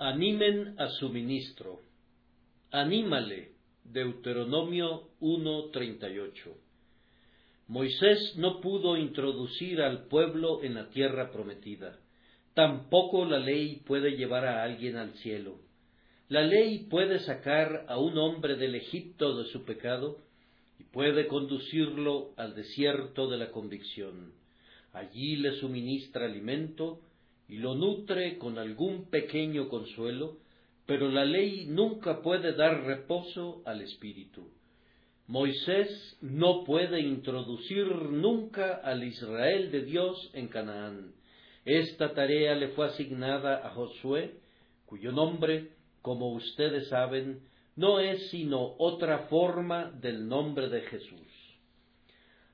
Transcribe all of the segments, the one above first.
Animen a su ministro. Anímale. Deuteronomio 1:38. Moisés no pudo introducir al pueblo en la tierra prometida. Tampoco la ley puede llevar a alguien al cielo. La ley puede sacar a un hombre del Egipto de su pecado y puede conducirlo al desierto de la convicción. Allí le suministra alimento y lo nutre con algún pequeño consuelo, pero la ley nunca puede dar reposo al espíritu. Moisés no puede introducir nunca al Israel de Dios en Canaán. Esta tarea le fue asignada a Josué, cuyo nombre, como ustedes saben, no es sino otra forma del nombre de Jesús.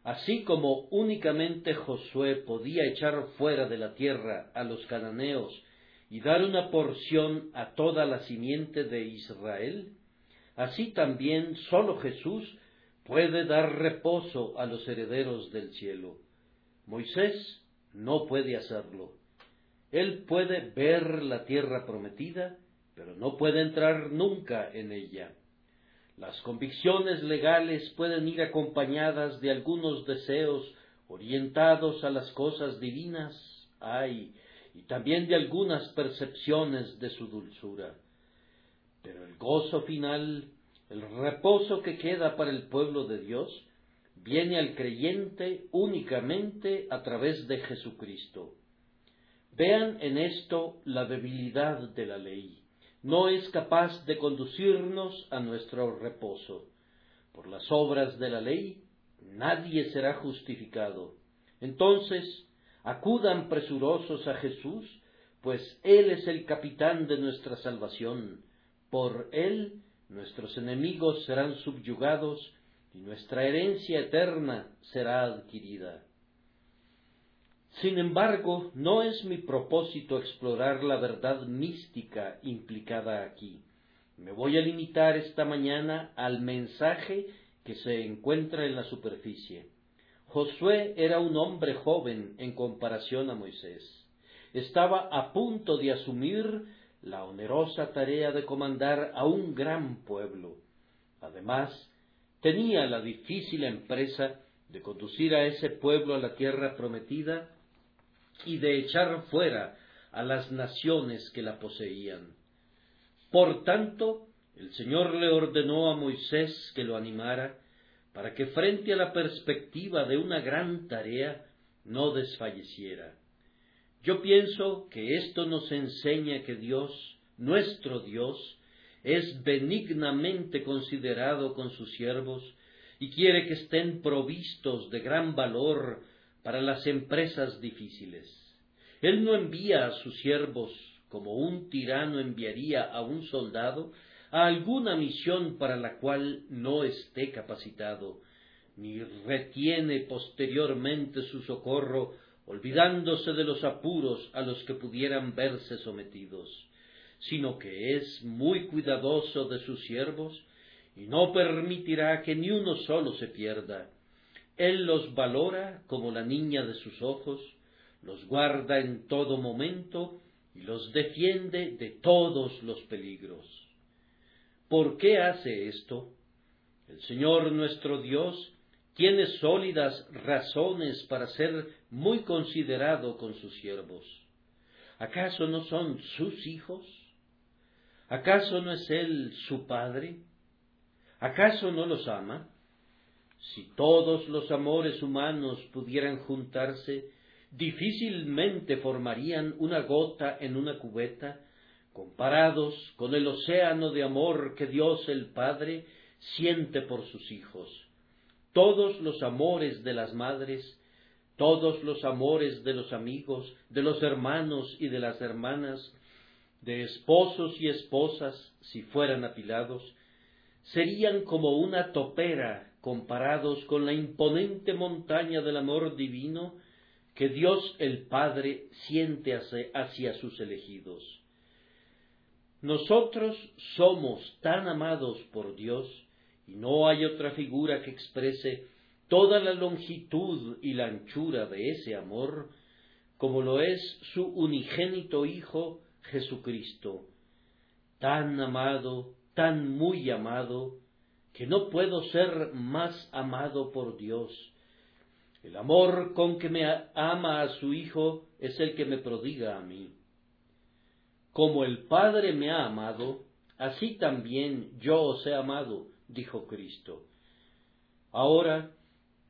Así como únicamente Josué podía echar fuera de la tierra a los cananeos y dar una porción a toda la simiente de Israel, así también sólo Jesús puede dar reposo a los herederos del cielo. Moisés no puede hacerlo. Él puede ver la tierra prometida, pero no puede entrar nunca en ella. Las convicciones legales pueden ir acompañadas de algunos deseos orientados a las cosas divinas, ay, y también de algunas percepciones de su dulzura. Pero el gozo final, el reposo que queda para el pueblo de Dios, viene al creyente únicamente a través de Jesucristo. Vean en esto la debilidad de la ley no es capaz de conducirnos a nuestro reposo. Por las obras de la ley nadie será justificado. Entonces, acudan presurosos a Jesús, pues Él es el capitán de nuestra salvación. Por Él nuestros enemigos serán subyugados y nuestra herencia eterna será adquirida. Sin embargo, no es mi propósito explorar la verdad mística implicada aquí. Me voy a limitar esta mañana al mensaje que se encuentra en la superficie. Josué era un hombre joven en comparación a Moisés. Estaba a punto de asumir la onerosa tarea de comandar a un gran pueblo. Además, tenía la difícil empresa de conducir a ese pueblo a la tierra prometida y de echar fuera a las naciones que la poseían. Por tanto, el Señor le ordenó a Moisés que lo animara para que frente a la perspectiva de una gran tarea no desfalleciera. Yo pienso que esto nos enseña que Dios, nuestro Dios, es benignamente considerado con sus siervos y quiere que estén provistos de gran valor para las empresas difíciles. Él no envía a sus siervos como un tirano enviaría a un soldado a alguna misión para la cual no esté capacitado, ni retiene posteriormente su socorro, olvidándose de los apuros a los que pudieran verse sometidos, sino que es muy cuidadoso de sus siervos y no permitirá que ni uno solo se pierda, él los valora como la niña de sus ojos, los guarda en todo momento y los defiende de todos los peligros. ¿Por qué hace esto? El Señor nuestro Dios tiene sólidas razones para ser muy considerado con sus siervos. ¿Acaso no son sus hijos? ¿Acaso no es Él su Padre? ¿Acaso no los ama? Si todos los amores humanos pudieran juntarse, difícilmente formarían una gota en una cubeta, comparados con el océano de amor que Dios el Padre siente por sus hijos. Todos los amores de las madres, todos los amores de los amigos, de los hermanos y de las hermanas, de esposos y esposas, si fueran apilados, serían como una topera comparados con la imponente montaña del amor divino que Dios el Padre siente hacia sus elegidos. Nosotros somos tan amados por Dios y no hay otra figura que exprese toda la longitud y la anchura de ese amor como lo es su unigénito Hijo Jesucristo, tan amado, tan muy amado, que no puedo ser más amado por Dios. El amor con que me ama a su Hijo es el que me prodiga a mí. Como el Padre me ha amado, así también yo os he amado, dijo Cristo. Ahora,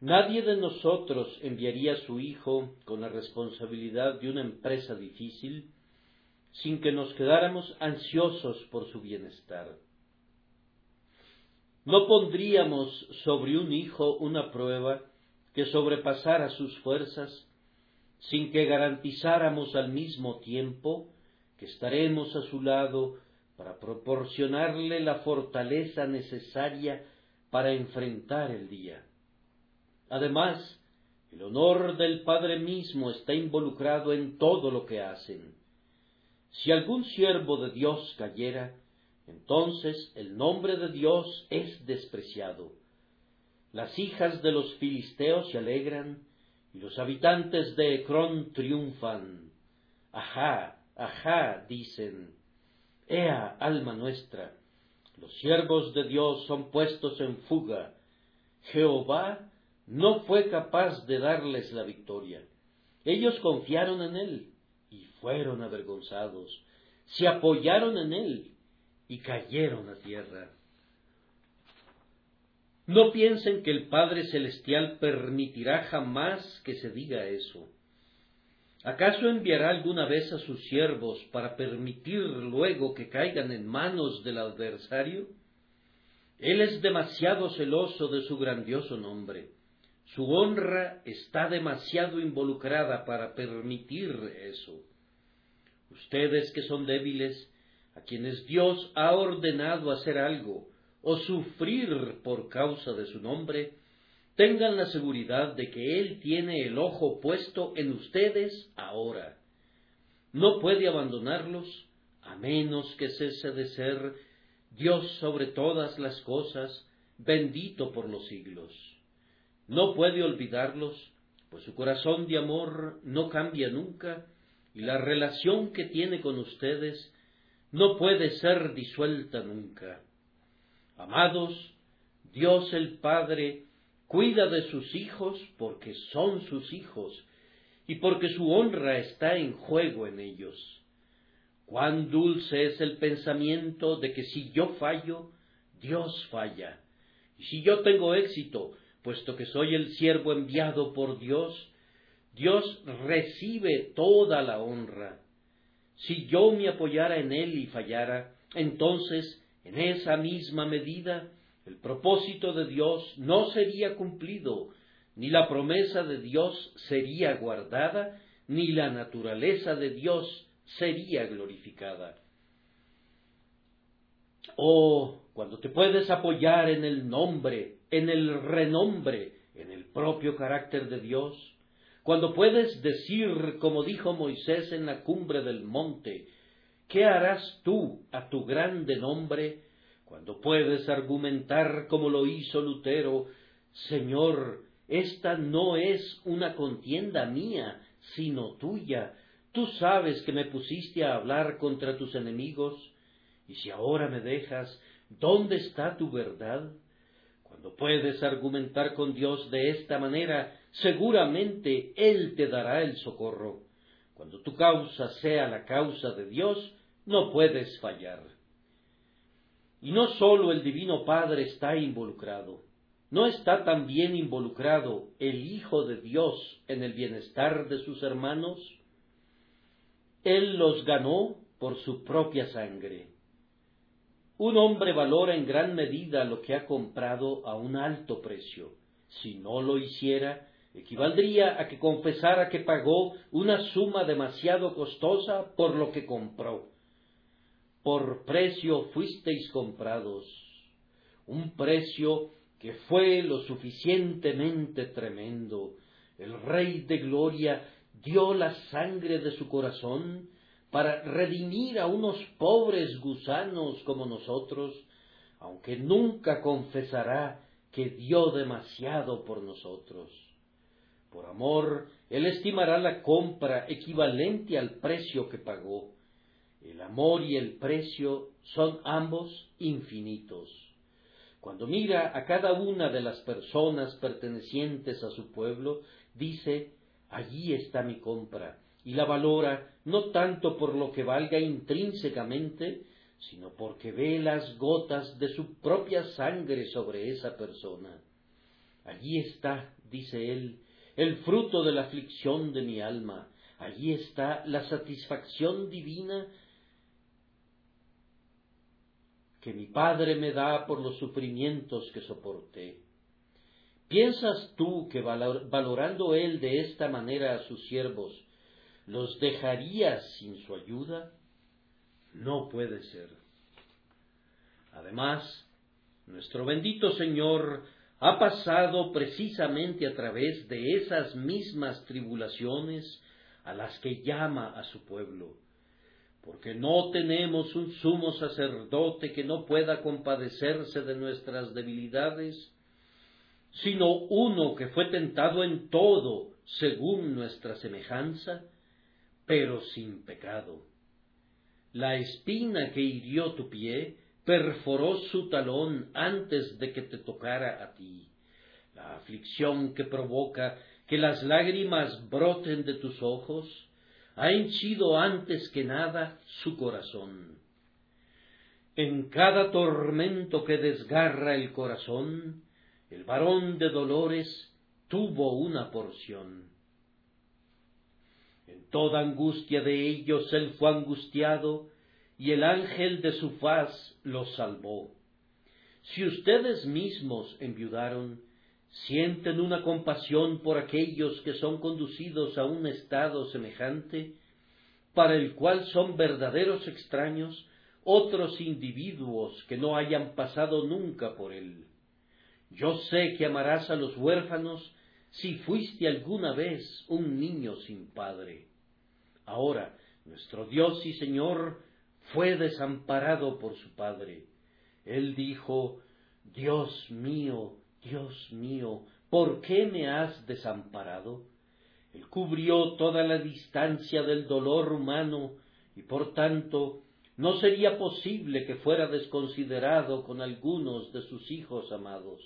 nadie de nosotros enviaría a su Hijo con la responsabilidad de una empresa difícil sin que nos quedáramos ansiosos por su bienestar. No pondríamos sobre un hijo una prueba que sobrepasara sus fuerzas, sin que garantizáramos al mismo tiempo que estaremos a su lado para proporcionarle la fortaleza necesaria para enfrentar el día. Además, el honor del Padre mismo está involucrado en todo lo que hacen. Si algún siervo de Dios cayera, entonces el nombre de Dios es despreciado. Las hijas de los filisteos se alegran y los habitantes de Ecrón triunfan. Ajá, ajá, dicen. Ea, alma nuestra, los siervos de Dios son puestos en fuga. Jehová no fue capaz de darles la victoria. Ellos confiaron en él y fueron avergonzados. Se apoyaron en él y cayeron a tierra. No piensen que el Padre Celestial permitirá jamás que se diga eso. ¿Acaso enviará alguna vez a sus siervos para permitir luego que caigan en manos del adversario? Él es demasiado celoso de su grandioso nombre. Su honra está demasiado involucrada para permitir eso. Ustedes que son débiles, a quienes Dios ha ordenado hacer algo o sufrir por causa de su nombre, tengan la seguridad de que Él tiene el ojo puesto en ustedes ahora. No puede abandonarlos a menos que cese de ser Dios sobre todas las cosas, bendito por los siglos. No puede olvidarlos, pues su corazón de amor no cambia nunca, y la relación que tiene con ustedes no puede ser disuelta nunca. Amados, Dios el Padre cuida de sus hijos porque son sus hijos y porque su honra está en juego en ellos. Cuán dulce es el pensamiento de que si yo fallo, Dios falla. Y si yo tengo éxito, puesto que soy el siervo enviado por Dios, Dios recibe toda la honra. Si yo me apoyara en él y fallara, entonces, en esa misma medida, el propósito de Dios no sería cumplido, ni la promesa de Dios sería guardada, ni la naturaleza de Dios sería glorificada. Oh, cuando te puedes apoyar en el nombre, en el renombre, en el propio carácter de Dios, cuando puedes decir, como dijo Moisés en la cumbre del monte, ¿qué harás tú a tu grande nombre? Cuando puedes argumentar como lo hizo Lutero, Señor, esta no es una contienda mía, sino tuya. Tú sabes que me pusiste a hablar contra tus enemigos, y si ahora me dejas, ¿dónde está tu verdad? Cuando puedes argumentar con Dios de esta manera, seguramente Él te dará el socorro. Cuando tu causa sea la causa de Dios, no puedes fallar. Y no sólo el Divino Padre está involucrado, ¿no está también involucrado el Hijo de Dios en el bienestar de sus hermanos? Él los ganó por su propia sangre. Un hombre valora en gran medida lo que ha comprado a un alto precio. Si no lo hiciera, equivaldría a que confesara que pagó una suma demasiado costosa por lo que compró. Por precio fuisteis comprados, un precio que fue lo suficientemente tremendo. El Rey de Gloria dio la sangre de su corazón para redimir a unos pobres gusanos como nosotros, aunque nunca confesará que dio demasiado por nosotros. Por amor, Él estimará la compra equivalente al precio que pagó. El amor y el precio son ambos infinitos. Cuando mira a cada una de las personas pertenecientes a su pueblo, dice, allí está mi compra, y la valora no tanto por lo que valga intrínsecamente, sino porque ve las gotas de su propia sangre sobre esa persona. Allí está, dice él, el fruto de la aflicción de mi alma, allí está la satisfacción divina que mi Padre me da por los sufrimientos que soporté. ¿Piensas tú que valorando Él de esta manera a sus siervos, los dejaría sin su ayuda? No puede ser. Además, nuestro bendito Señor ha pasado precisamente a través de esas mismas tribulaciones a las que llama a su pueblo, porque no tenemos un sumo sacerdote que no pueda compadecerse de nuestras debilidades, sino uno que fue tentado en todo según nuestra semejanza, pero sin pecado. La espina que hirió tu pie perforó su talón antes de que te tocara a ti. La aflicción que provoca que las lágrimas broten de tus ojos ha henchido antes que nada su corazón. En cada tormento que desgarra el corazón, el varón de dolores tuvo una porción. En toda angustia de ellos él fue angustiado, y el ángel de su faz los salvó. Si ustedes mismos enviudaron, sienten una compasión por aquellos que son conducidos a un estado semejante, para el cual son verdaderos extraños otros individuos que no hayan pasado nunca por él. Yo sé que amarás a los huérfanos si fuiste alguna vez un niño sin padre. Ahora, nuestro Dios y Señor fue desamparado por su padre. Él dijo, Dios mío, Dios mío, ¿por qué me has desamparado? Él cubrió toda la distancia del dolor humano y por tanto no sería posible que fuera desconsiderado con algunos de sus hijos amados.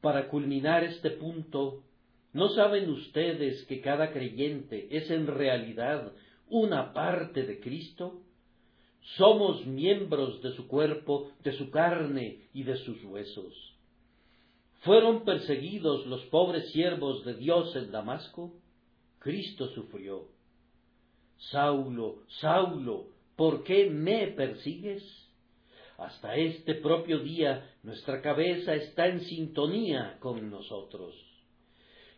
Para culminar este punto, ¿no saben ustedes que cada creyente es en realidad una parte de Cristo? Somos miembros de su cuerpo, de su carne y de sus huesos. ¿Fueron perseguidos los pobres siervos de Dios en Damasco? Cristo sufrió. Saulo, Saulo, ¿por qué me persigues? Hasta este propio día nuestra cabeza está en sintonía con nosotros.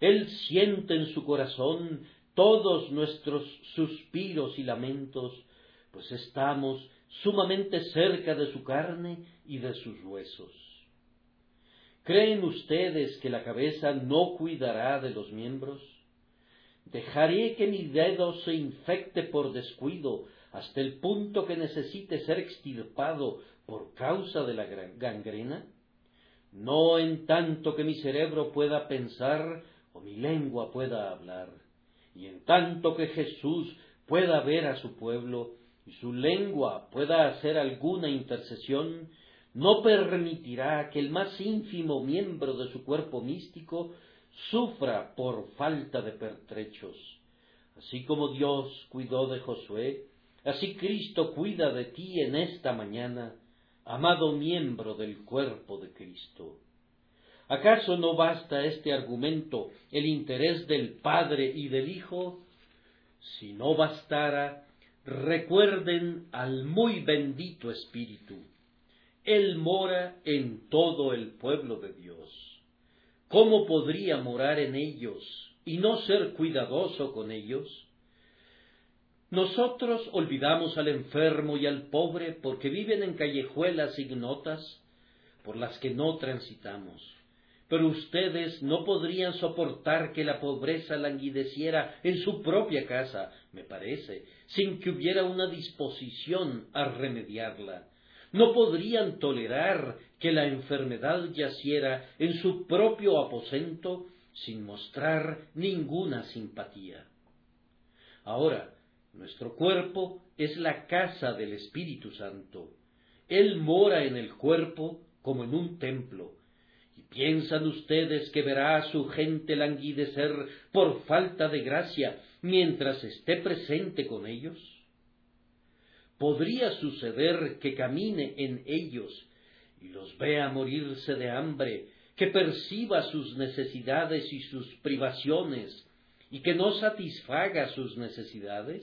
Él siente en su corazón todos nuestros suspiros y lamentos, pues estamos sumamente cerca de su carne y de sus huesos. ¿Creen ustedes que la cabeza no cuidará de los miembros? ¿Dejaré que mi dedo se infecte por descuido hasta el punto que necesite ser extirpado por causa de la gangrena? No en tanto que mi cerebro pueda pensar o mi lengua pueda hablar, y en tanto que Jesús pueda ver a su pueblo y su lengua pueda hacer alguna intercesión, no permitirá que el más ínfimo miembro de su cuerpo místico sufra por falta de pertrechos. Así como Dios cuidó de Josué, así Cristo cuida de ti en esta mañana, amado miembro del cuerpo de Cristo. ¿Acaso no basta este argumento el interés del Padre y del Hijo? Si no bastara, recuerden al muy bendito Espíritu él mora en todo el pueblo de Dios. ¿Cómo podría morar en ellos y no ser cuidadoso con ellos? Nosotros olvidamos al enfermo y al pobre porque viven en callejuelas ignotas por las que no transitamos. Pero ustedes no podrían soportar que la pobreza languideciera en su propia casa, me parece, sin que hubiera una disposición a remediarla no podrían tolerar que la enfermedad yaciera en su propio aposento sin mostrar ninguna simpatía. Ahora, nuestro cuerpo es la casa del Espíritu Santo. Él mora en el cuerpo como en un templo. ¿Y piensan ustedes que verá a su gente languidecer por falta de gracia mientras esté presente con ellos? Podría suceder que camine en ellos y los vea morirse de hambre, que perciba sus necesidades y sus privaciones, y que no satisfaga sus necesidades?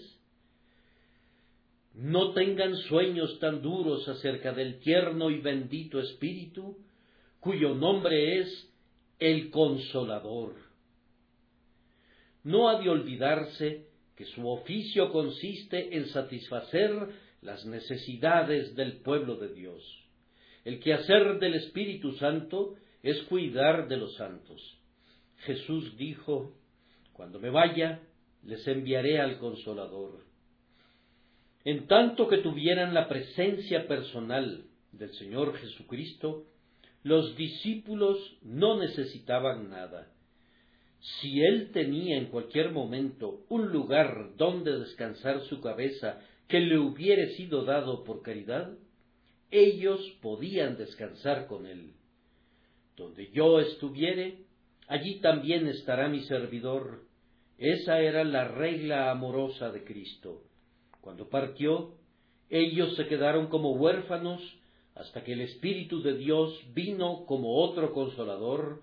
No tengan sueños tan duros acerca del tierno y bendito Espíritu, cuyo nombre es el Consolador. No ha de olvidarse que su oficio consiste en satisfacer las necesidades del pueblo de Dios. El quehacer del Espíritu Santo es cuidar de los santos. Jesús dijo, Cuando me vaya, les enviaré al Consolador en tanto que tuvieran la presencia personal del Señor Jesucristo, los discípulos no necesitaban nada. Si Él tenía en cualquier momento un lugar donde descansar su cabeza que le hubiere sido dado por caridad, ellos podían descansar con Él. Donde yo estuviere, allí también estará mi servidor. Esa era la regla amorosa de Cristo. Cuando partió, ellos se quedaron como huérfanos hasta que el Espíritu de Dios vino como otro consolador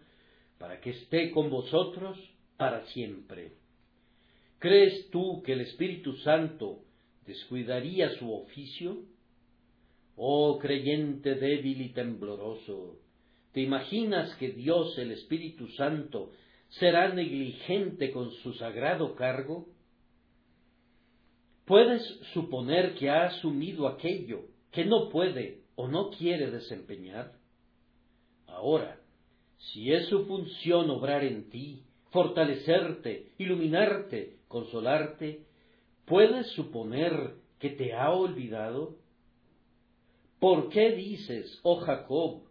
para que esté con vosotros para siempre. ¿Crees tú que el Espíritu Santo descuidaría su oficio? Oh creyente débil y tembloroso, ¿te imaginas que Dios el Espíritu Santo será negligente con su sagrado cargo? puedes suponer que ha asumido aquello que no puede o no quiere desempeñar. Ahora, si es su función obrar en ti, fortalecerte, iluminarte, consolarte, ¿puedes suponer que te ha olvidado? ¿Por qué dices, oh Jacob,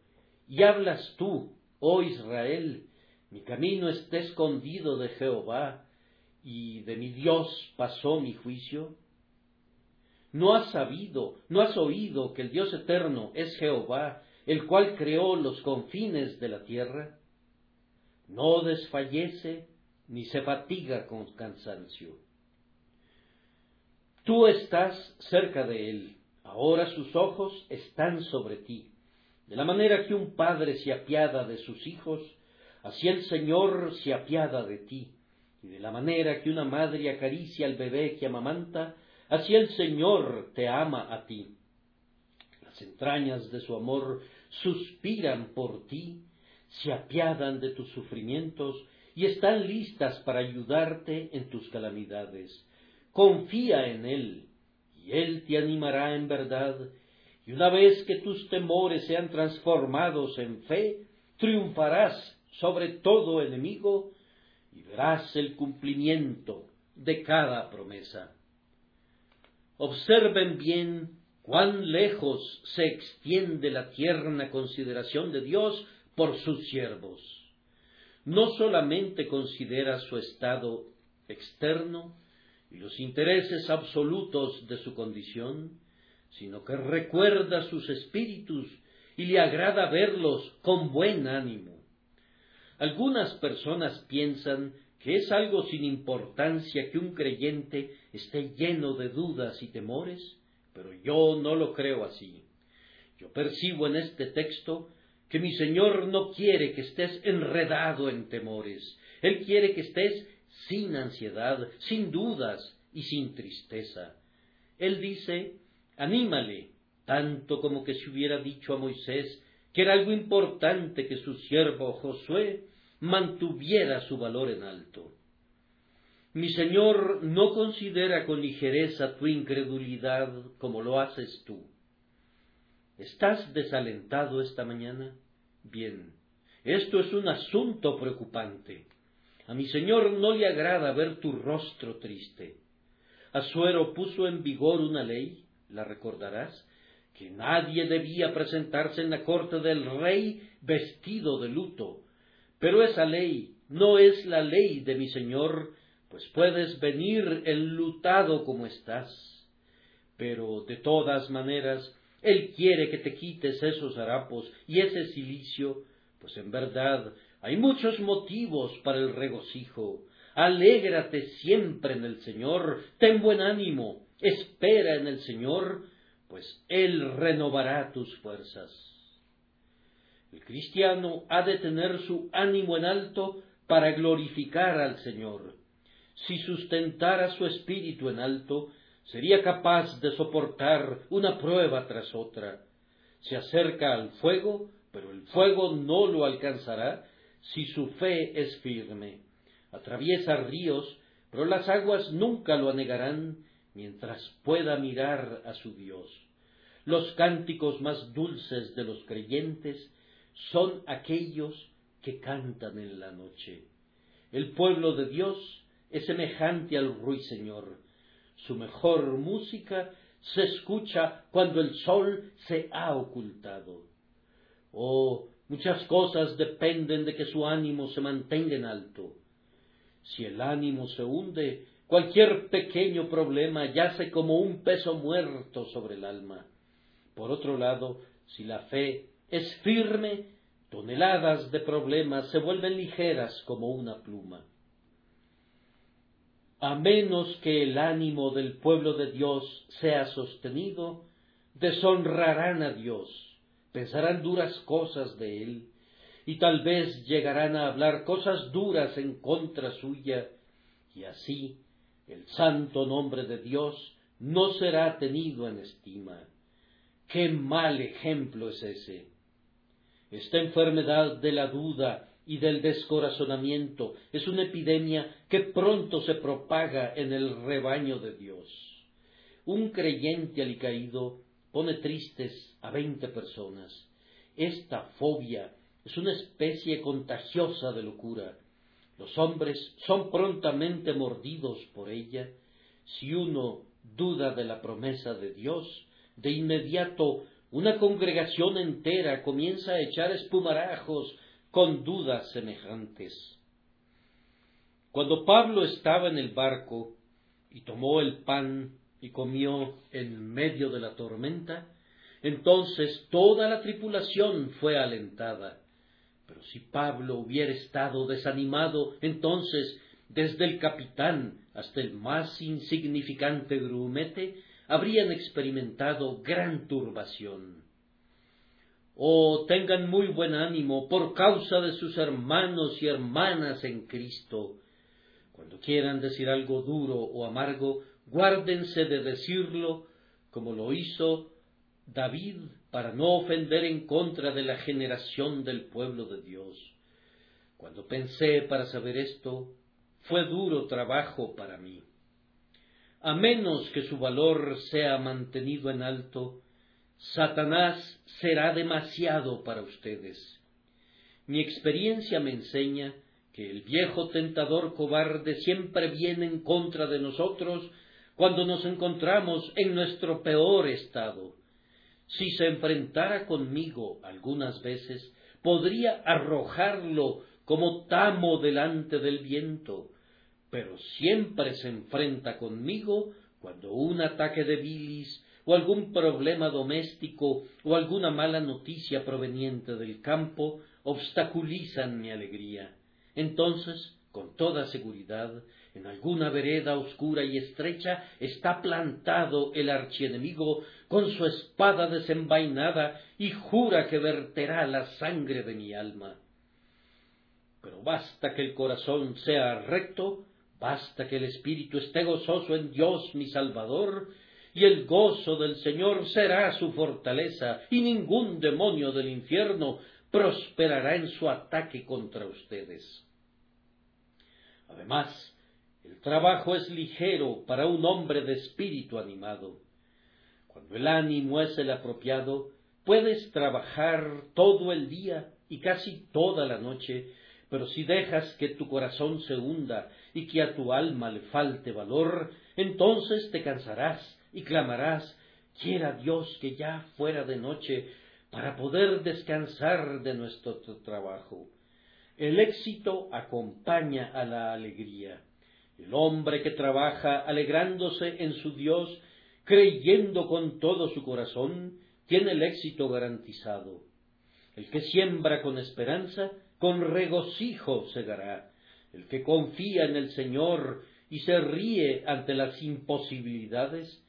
y hablas tú, oh Israel, mi camino está escondido de Jehová, y de mi Dios pasó mi juicio? ¿No has sabido, no has oído que el Dios eterno es Jehová, el cual creó los confines de la tierra? No desfallece ni se fatiga con cansancio. Tú estás cerca de él, ahora sus ojos están sobre ti. De la manera que un padre se apiada de sus hijos, así el Señor se apiada de ti. Y de la manera que una madre acaricia al bebé que amamanta, Así el Señor te ama a ti. Las entrañas de su amor suspiran por ti, se apiadan de tus sufrimientos y están listas para ayudarte en tus calamidades. Confía en Él, y Él te animará en verdad, y una vez que tus temores sean transformados en fe, triunfarás sobre todo enemigo y verás el cumplimiento de cada promesa. Observen bien cuán lejos se extiende la tierna consideración de Dios por sus siervos. No solamente considera su estado externo y los intereses absolutos de su condición, sino que recuerda sus espíritus y le agrada verlos con buen ánimo. Algunas personas piensan que es algo sin importancia que un creyente esté lleno de dudas y temores, pero yo no lo creo así. Yo percibo en este texto que mi Señor no quiere que estés enredado en temores, Él quiere que estés sin ansiedad, sin dudas y sin tristeza. Él dice, anímale, tanto como que se hubiera dicho a Moisés que era algo importante que su siervo Josué mantuviera su valor en alto. Mi Señor no considera con ligereza tu incredulidad como lo haces tú. ¿Estás desalentado esta mañana? Bien, esto es un asunto preocupante. A mi Señor no le agrada ver tu rostro triste. Asuero puso en vigor una ley, la recordarás, que nadie debía presentarse en la corte del rey vestido de luto, pero esa ley no es la ley de mi Señor, pues puedes venir enlutado como estás. Pero de todas maneras, Él quiere que te quites esos harapos y ese silicio, pues en verdad hay muchos motivos para el regocijo. Alégrate siempre en el Señor, ten buen ánimo, espera en el Señor, pues Él renovará tus fuerzas. El cristiano ha de tener su ánimo en alto para glorificar al Señor. Si sustentara su espíritu en alto, sería capaz de soportar una prueba tras otra. Se acerca al fuego, pero el fuego no lo alcanzará si su fe es firme. Atraviesa ríos, pero las aguas nunca lo anegarán mientras pueda mirar a su Dios. Los cánticos más dulces de los creyentes son aquellos que cantan en la noche. El pueblo de Dios es semejante al ruiseñor. Su mejor música se escucha cuando el sol se ha ocultado. Oh, muchas cosas dependen de que su ánimo se mantenga en alto. Si el ánimo se hunde, cualquier pequeño problema yace como un peso muerto sobre el alma. Por otro lado, si la fe es firme, toneladas de problemas se vuelven ligeras como una pluma. A menos que el ánimo del pueblo de Dios sea sostenido, deshonrarán a Dios, pensarán duras cosas de él, y tal vez llegarán a hablar cosas duras en contra suya, y así el santo nombre de Dios no será tenido en estima. Qué mal ejemplo es ese. Esta enfermedad de la duda y del descorazonamiento es una epidemia que pronto se propaga en el rebaño de Dios. Un creyente alicaído pone tristes a veinte personas. Esta fobia es una especie contagiosa de locura. Los hombres son prontamente mordidos por ella. Si uno duda de la promesa de Dios, de inmediato una congregación entera comienza a echar espumarajos con dudas semejantes. Cuando Pablo estaba en el barco y tomó el pan y comió en medio de la tormenta, entonces toda la tripulación fue alentada. Pero si Pablo hubiera estado desanimado, entonces desde el capitán hasta el más insignificante grumete habrían experimentado gran turbación. Oh, tengan muy buen ánimo por causa de sus hermanos y hermanas en Cristo. Cuando quieran decir algo duro o amargo, guárdense de decirlo como lo hizo David para no ofender en contra de la generación del pueblo de Dios. Cuando pensé para saber esto, fue duro trabajo para mí a menos que su valor sea mantenido en alto, Satanás será demasiado para ustedes. Mi experiencia me enseña que el viejo tentador cobarde siempre viene en contra de nosotros cuando nos encontramos en nuestro peor estado. Si se enfrentara conmigo algunas veces, podría arrojarlo como tamo delante del viento, pero siempre se enfrenta conmigo cuando un ataque de bilis o algún problema doméstico o alguna mala noticia proveniente del campo obstaculizan mi alegría. Entonces, con toda seguridad, en alguna vereda oscura y estrecha está plantado el archienemigo con su espada desenvainada y jura que verterá la sangre de mi alma. Pero basta que el corazón sea recto Basta que el espíritu esté gozoso en Dios mi Salvador, y el gozo del Señor será su fortaleza, y ningún demonio del infierno prosperará en su ataque contra ustedes. Además, el trabajo es ligero para un hombre de espíritu animado. Cuando el ánimo es el apropiado, puedes trabajar todo el día y casi toda la noche pero si dejas que tu corazón se hunda y que a tu alma le falte valor, entonces te cansarás y clamarás, quiera Dios que ya fuera de noche para poder descansar de nuestro trabajo. El éxito acompaña a la alegría. El hombre que trabaja alegrándose en su Dios creyendo con todo su corazón, tiene el éxito garantizado. El que siembra con esperanza, con regocijo segará. El que confía en el Señor y se ríe ante las imposibilidades,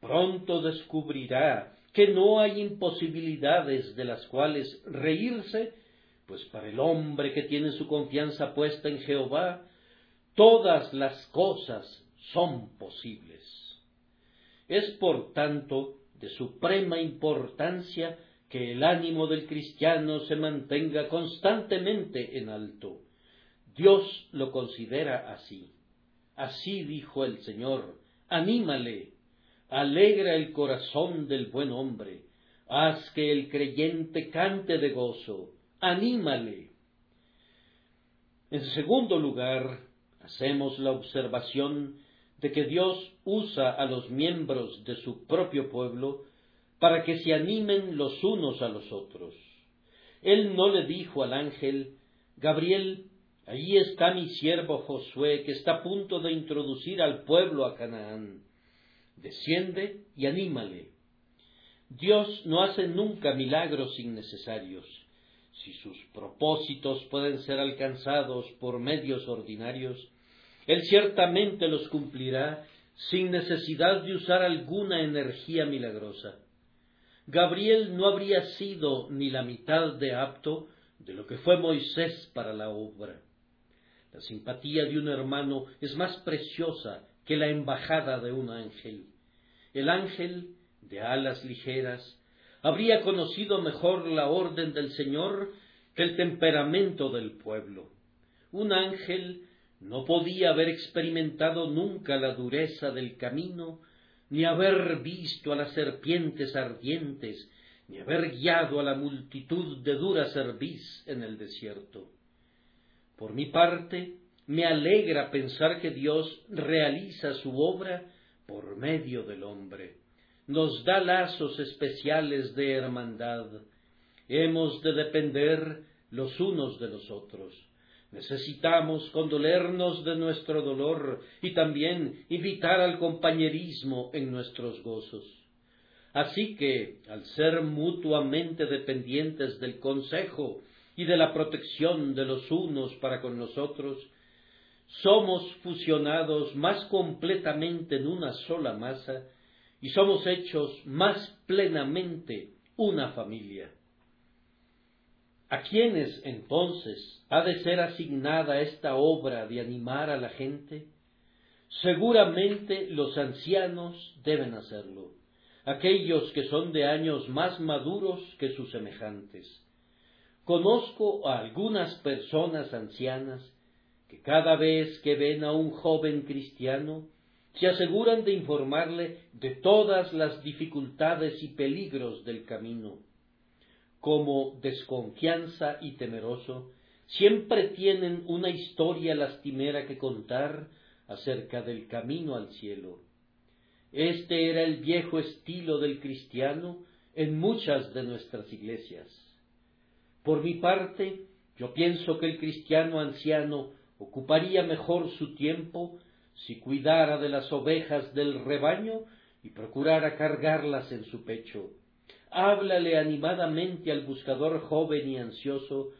pronto descubrirá que no hay imposibilidades de las cuales reírse, pues para el hombre que tiene su confianza puesta en Jehová, todas las cosas son posibles. Es por tanto de suprema importancia que el ánimo del cristiano se mantenga constantemente en alto. Dios lo considera así. Así dijo el Señor, anímale, alegra el corazón del buen hombre, haz que el creyente cante de gozo, anímale. En segundo lugar, hacemos la observación de que Dios usa a los miembros de su propio pueblo para que se animen los unos a los otros. Él no le dijo al ángel, Gabriel, allí está mi siervo Josué, que está a punto de introducir al pueblo a Canaán. Desciende y anímale. Dios no hace nunca milagros innecesarios. Si sus propósitos pueden ser alcanzados por medios ordinarios, Él ciertamente los cumplirá sin necesidad de usar alguna energía milagrosa. Gabriel no habría sido ni la mitad de apto de lo que fue Moisés para la obra. La simpatía de un hermano es más preciosa que la embajada de un ángel. El ángel, de alas ligeras, habría conocido mejor la orden del Señor que el temperamento del pueblo. Un ángel no podía haber experimentado nunca la dureza del camino ni haber visto a las serpientes ardientes, ni haber guiado a la multitud de dura cerviz en el desierto. Por mi parte, me alegra pensar que Dios realiza su obra por medio del hombre. Nos da lazos especiales de hermandad. Hemos de depender los unos de los otros. Necesitamos condolernos de nuestro dolor y también invitar al compañerismo en nuestros gozos. Así que, al ser mutuamente dependientes del consejo y de la protección de los unos para con nosotros, somos fusionados más completamente en una sola masa y somos hechos más plenamente una familia. ¿A quiénes entonces ha de ser asignada esta obra de animar a la gente? Seguramente los ancianos deben hacerlo, aquellos que son de años más maduros que sus semejantes. Conozco a algunas personas ancianas que cada vez que ven a un joven cristiano, se aseguran de informarle de todas las dificultades y peligros del camino como desconfianza y temeroso, siempre tienen una historia lastimera que contar acerca del camino al cielo. Este era el viejo estilo del cristiano en muchas de nuestras iglesias. Por mi parte, yo pienso que el cristiano anciano ocuparía mejor su tiempo si cuidara de las ovejas del rebaño y procurara cargarlas en su pecho háblale animadamente al buscador joven y ansioso,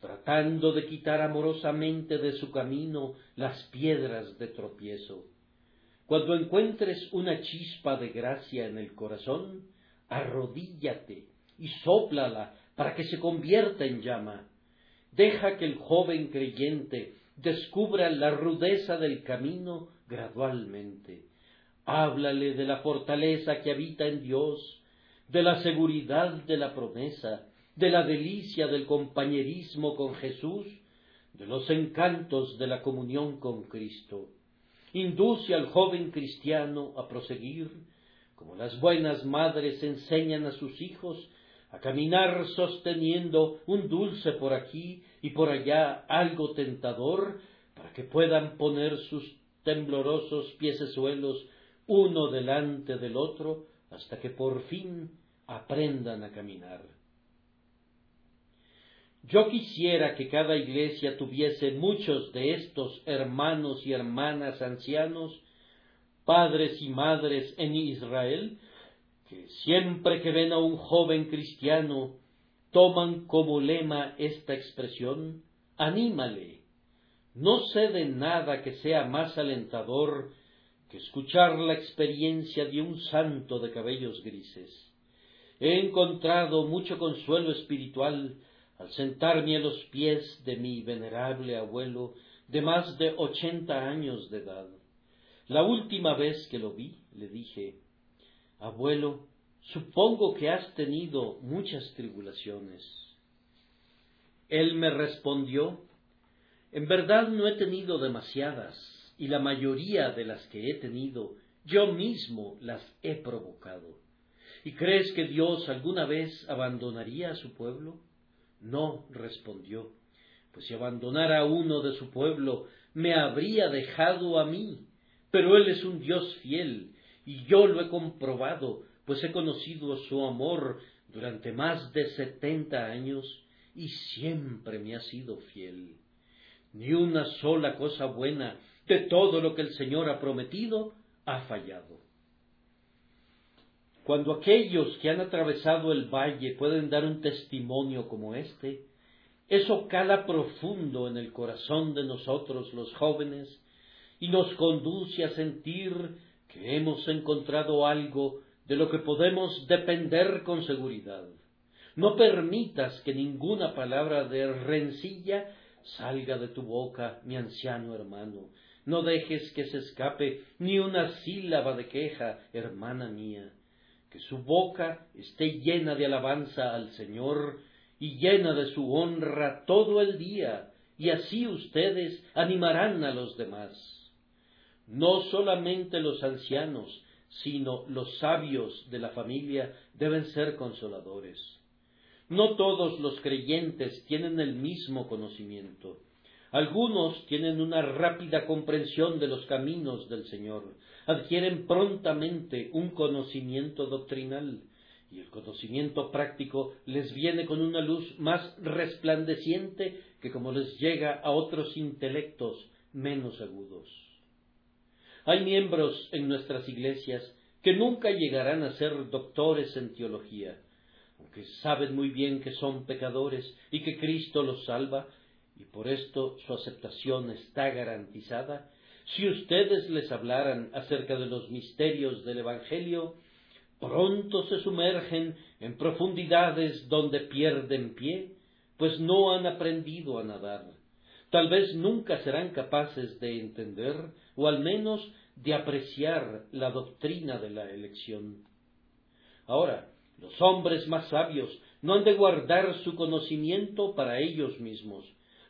tratando de quitar amorosamente de su camino las piedras de tropiezo. Cuando encuentres una chispa de gracia en el corazón, arrodíllate y sóplala para que se convierta en llama. Deja que el joven creyente descubra la rudeza del camino gradualmente. Háblale de la fortaleza que habita en Dios, de la seguridad de la promesa, de la delicia del compañerismo con Jesús, de los encantos de la comunión con Cristo. Induce al joven cristiano a proseguir, como las buenas madres enseñan a sus hijos, a caminar sosteniendo un dulce por aquí y por allá algo tentador, para que puedan poner sus temblorosos piesesuelos uno delante del otro, hasta que por fin aprendan a caminar. Yo quisiera que cada iglesia tuviese muchos de estos hermanos y hermanas ancianos padres y madres en Israel, que siempre que ven a un joven cristiano toman como lema esta expresión, anímale. No sé de nada que sea más alentador que escuchar la experiencia de un santo de cabellos grises. He encontrado mucho consuelo espiritual al sentarme a los pies de mi venerable abuelo de más de ochenta años de edad. La última vez que lo vi, le dije, Abuelo, supongo que has tenido muchas tribulaciones. Él me respondió, En verdad no he tenido demasiadas, y la mayoría de las que he tenido yo mismo las he provocado. ¿Y crees que Dios alguna vez abandonaría a su pueblo? No, respondió, pues si abandonara a uno de su pueblo, me habría dejado a mí. Pero Él es un Dios fiel, y yo lo he comprobado, pues he conocido su amor durante más de setenta años, y siempre me ha sido fiel. Ni una sola cosa buena de todo lo que el Señor ha prometido ha fallado. Cuando aquellos que han atravesado el valle pueden dar un testimonio como este, eso cala profundo en el corazón de nosotros los jóvenes y nos conduce a sentir que hemos encontrado algo de lo que podemos depender con seguridad. No permitas que ninguna palabra de rencilla salga de tu boca, mi anciano hermano. No dejes que se escape ni una sílaba de queja, hermana mía que su boca esté llena de alabanza al Señor y llena de su honra todo el día, y así ustedes animarán a los demás. No solamente los ancianos, sino los sabios de la familia deben ser consoladores. No todos los creyentes tienen el mismo conocimiento. Algunos tienen una rápida comprensión de los caminos del Señor, adquieren prontamente un conocimiento doctrinal, y el conocimiento práctico les viene con una luz más resplandeciente que como les llega a otros intelectos menos agudos. Hay miembros en nuestras iglesias que nunca llegarán a ser doctores en teología, aunque saben muy bien que son pecadores y que Cristo los salva, y por esto su aceptación está garantizada, si ustedes les hablaran acerca de los misterios del Evangelio, pronto se sumergen en profundidades donde pierden pie, pues no han aprendido a nadar. Tal vez nunca serán capaces de entender, o al menos de apreciar la doctrina de la elección. Ahora, los hombres más sabios no han de guardar su conocimiento para ellos mismos,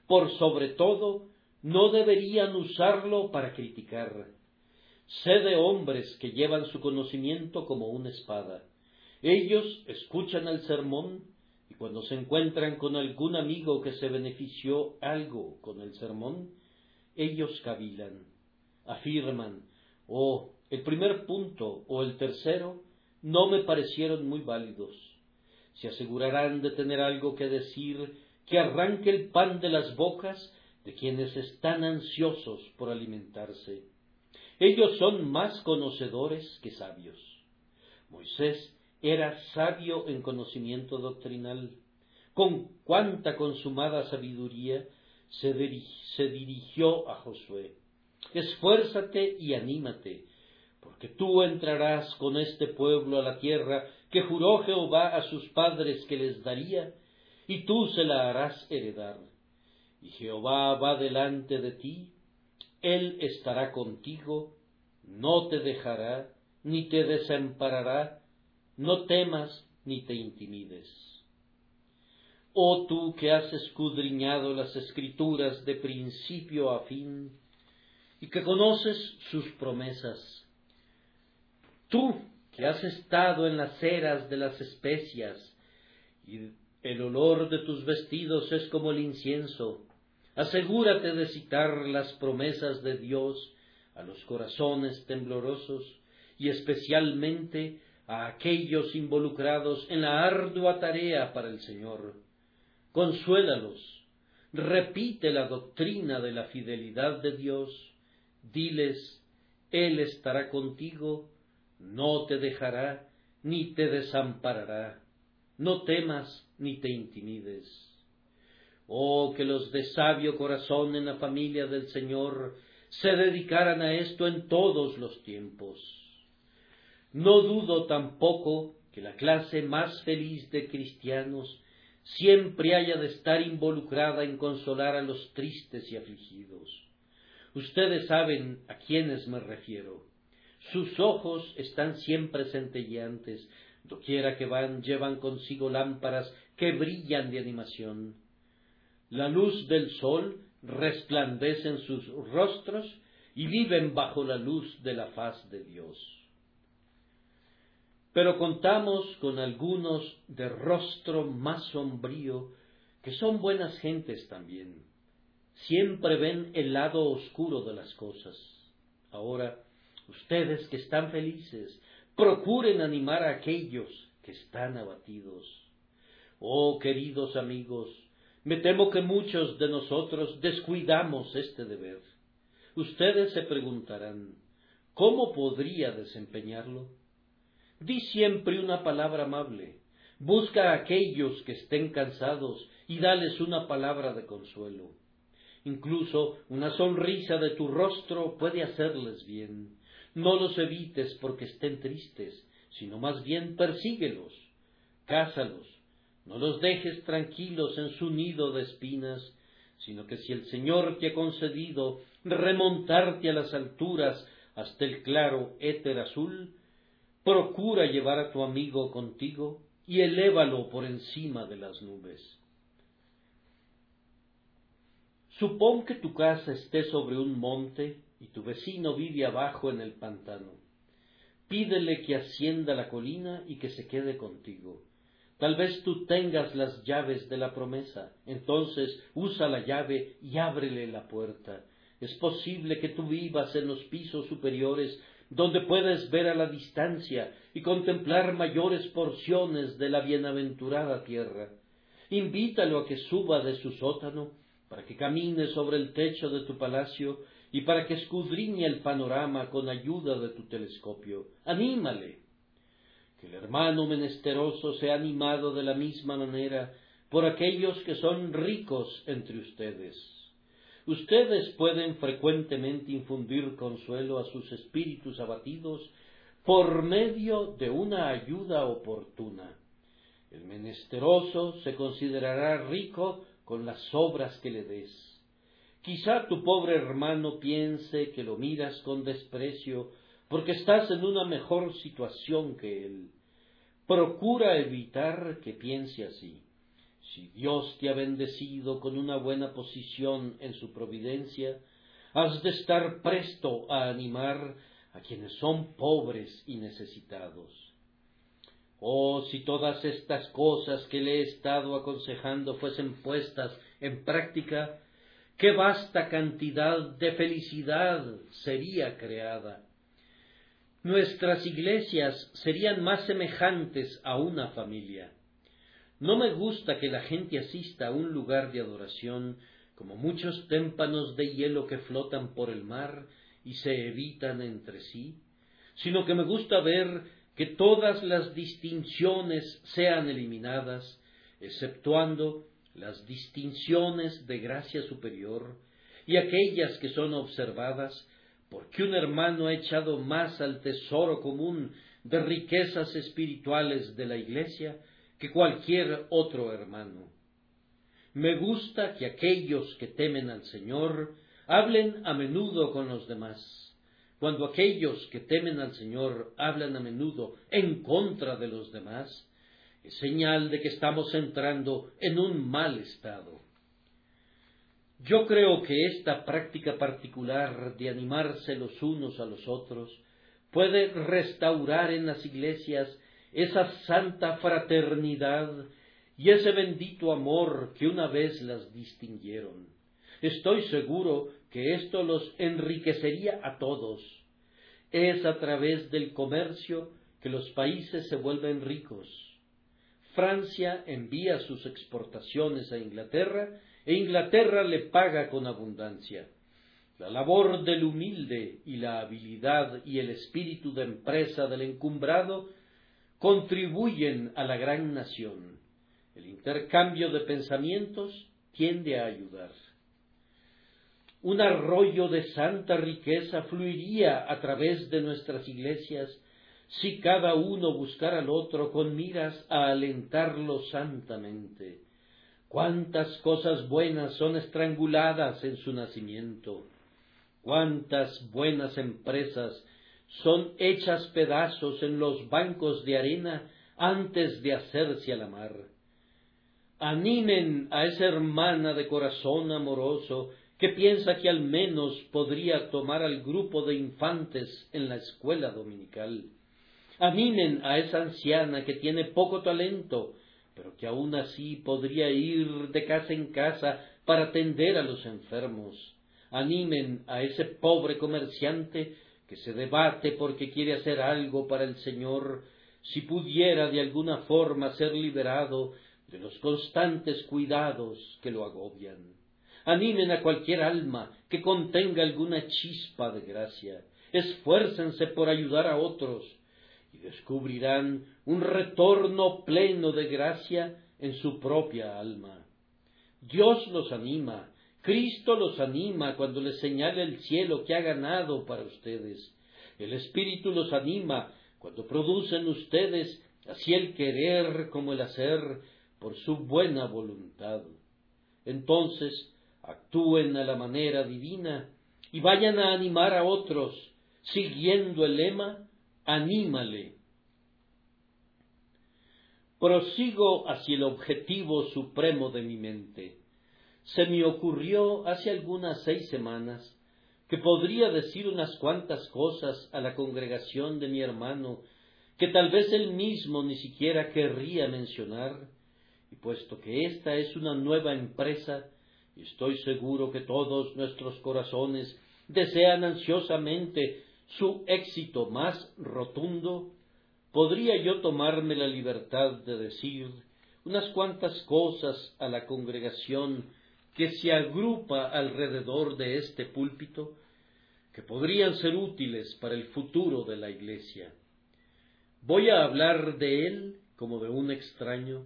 por sobre todo, no deberían usarlo para criticar. Sé de hombres que llevan su conocimiento como una espada. Ellos escuchan el sermón cuando se encuentran con algún amigo que se benefició algo con el sermón, ellos cavilan, afirman, oh, el primer punto o el tercero no me parecieron muy válidos. Se asegurarán de tener algo que decir que arranque el pan de las bocas de quienes están ansiosos por alimentarse. Ellos son más conocedores que sabios. Moisés era sabio en conocimiento doctrinal. Con cuánta consumada sabiduría se, se dirigió a Josué. Esfuérzate y anímate, porque tú entrarás con este pueblo a la tierra que juró Jehová a sus padres que les daría, y tú se la harás heredar. Y Jehová va delante de ti, Él estará contigo, no te dejará, ni te desamparará, no temas ni te intimides. Oh tú que has escudriñado las escrituras de principio a fin, y que conoces sus promesas, tú que has estado en las eras de las especias, y el olor de tus vestidos es como el incienso. Asegúrate de citar las promesas de Dios a los corazones temblorosos y especialmente a aquellos involucrados en la ardua tarea para el Señor. Consuélalos, repite la doctrina de la fidelidad de Dios, diles, Él estará contigo, no te dejará, ni te desamparará. No temas ni te intimides. Oh, que los de sabio corazón en la familia del Señor se dedicaran a esto en todos los tiempos. No dudo tampoco que la clase más feliz de cristianos siempre haya de estar involucrada en consolar a los tristes y afligidos. Ustedes saben a quiénes me refiero. Sus ojos están siempre centelleantes, doquiera que van llevan consigo lámparas que brillan de animación. La luz del sol resplandece en sus rostros y viven bajo la luz de la faz de Dios. Pero contamos con algunos de rostro más sombrío, que son buenas gentes también. Siempre ven el lado oscuro de las cosas. Ahora, ustedes que están felices, procuren animar a aquellos que están abatidos. Oh, queridos amigos, me temo que muchos de nosotros descuidamos este deber. Ustedes se preguntarán, ¿cómo podría desempeñarlo? Di siempre una palabra amable, busca a aquellos que estén cansados y dales una palabra de consuelo. Incluso una sonrisa de tu rostro puede hacerles bien. No los evites porque estén tristes, sino más bien persíguelos, cásalos, no los dejes tranquilos en su nido de espinas, sino que si el Señor te ha concedido remontarte a las alturas hasta el claro éter azul, procura llevar a tu amigo contigo y elévalo por encima de las nubes. Supón que tu casa esté sobre un monte y tu vecino vive abajo en el pantano. Pídele que ascienda la colina y que se quede contigo. Tal vez tú tengas las llaves de la promesa, entonces usa la llave y ábrele la puerta. Es posible que tú vivas en los pisos superiores donde puedes ver a la distancia y contemplar mayores porciones de la bienaventurada tierra. Invítalo a que suba de su sótano, para que camine sobre el techo de tu palacio y para que escudriñe el panorama con ayuda de tu telescopio. Anímale, que el hermano menesteroso sea animado de la misma manera por aquellos que son ricos entre ustedes. Ustedes pueden frecuentemente infundir consuelo a sus espíritus abatidos por medio de una ayuda oportuna. El menesteroso se considerará rico con las obras que le des. Quizá tu pobre hermano piense que lo miras con desprecio porque estás en una mejor situación que él. Procura evitar que piense así. Si Dios te ha bendecido con una buena posición en su providencia, has de estar presto a animar a quienes son pobres y necesitados. Oh, si todas estas cosas que le he estado aconsejando fuesen puestas en práctica, qué vasta cantidad de felicidad sería creada nuestras iglesias serían más semejantes a una familia. No me gusta que la gente asista a un lugar de adoración como muchos témpanos de hielo que flotan por el mar y se evitan entre sí, sino que me gusta ver que todas las distinciones sean eliminadas, exceptuando las distinciones de gracia superior y aquellas que son observadas porque un hermano ha echado más al tesoro común de riquezas espirituales de la Iglesia que cualquier otro hermano. Me gusta que aquellos que temen al Señor hablen a menudo con los demás. Cuando aquellos que temen al Señor hablan a menudo en contra de los demás, es señal de que estamos entrando en un mal estado. Yo creo que esta práctica particular de animarse los unos a los otros puede restaurar en las iglesias esa santa fraternidad y ese bendito amor que una vez las distinguieron. Estoy seguro que esto los enriquecería a todos. Es a través del comercio que los países se vuelven ricos. Francia envía sus exportaciones a Inglaterra e Inglaterra le paga con abundancia. La labor del humilde y la habilidad y el espíritu de empresa del encumbrado contribuyen a la gran nación. El intercambio de pensamientos tiende a ayudar. Un arroyo de santa riqueza fluiría a través de nuestras iglesias si cada uno buscara al otro con miras a alentarlo santamente. Cuántas cosas buenas son estranguladas en su nacimiento cuántas buenas empresas son hechas pedazos en los bancos de arena antes de hacerse a la mar. Animen a esa hermana de corazón amoroso que piensa que al menos podría tomar al grupo de infantes en la escuela dominical. Animen a esa anciana que tiene poco talento, pero que aun así podría ir de casa en casa para atender a los enfermos animen a ese pobre comerciante que se debate porque quiere hacer algo para el Señor, si pudiera de alguna forma ser liberado de los constantes cuidados que lo agobian. Animen a cualquier alma que contenga alguna chispa de gracia. Esfuércense por ayudar a otros y descubrirán un retorno pleno de gracia en su propia alma. Dios los anima Cristo los anima cuando les señala el cielo que ha ganado para ustedes. El Espíritu los anima cuando producen ustedes así el querer como el hacer por su buena voluntad. Entonces actúen a la manera divina y vayan a animar a otros, siguiendo el lema, anímale. Prosigo hacia el objetivo supremo de mi mente se me ocurrió hace algunas seis semanas que podría decir unas cuantas cosas a la congregación de mi hermano que tal vez él mismo ni siquiera querría mencionar, y puesto que esta es una nueva empresa, estoy seguro que todos nuestros corazones desean ansiosamente su éxito más rotundo, podría yo tomarme la libertad de decir unas cuantas cosas a la congregación que se agrupa alrededor de este púlpito que podrían ser útiles para el futuro de la Iglesia. Voy a hablar de él como de un extraño,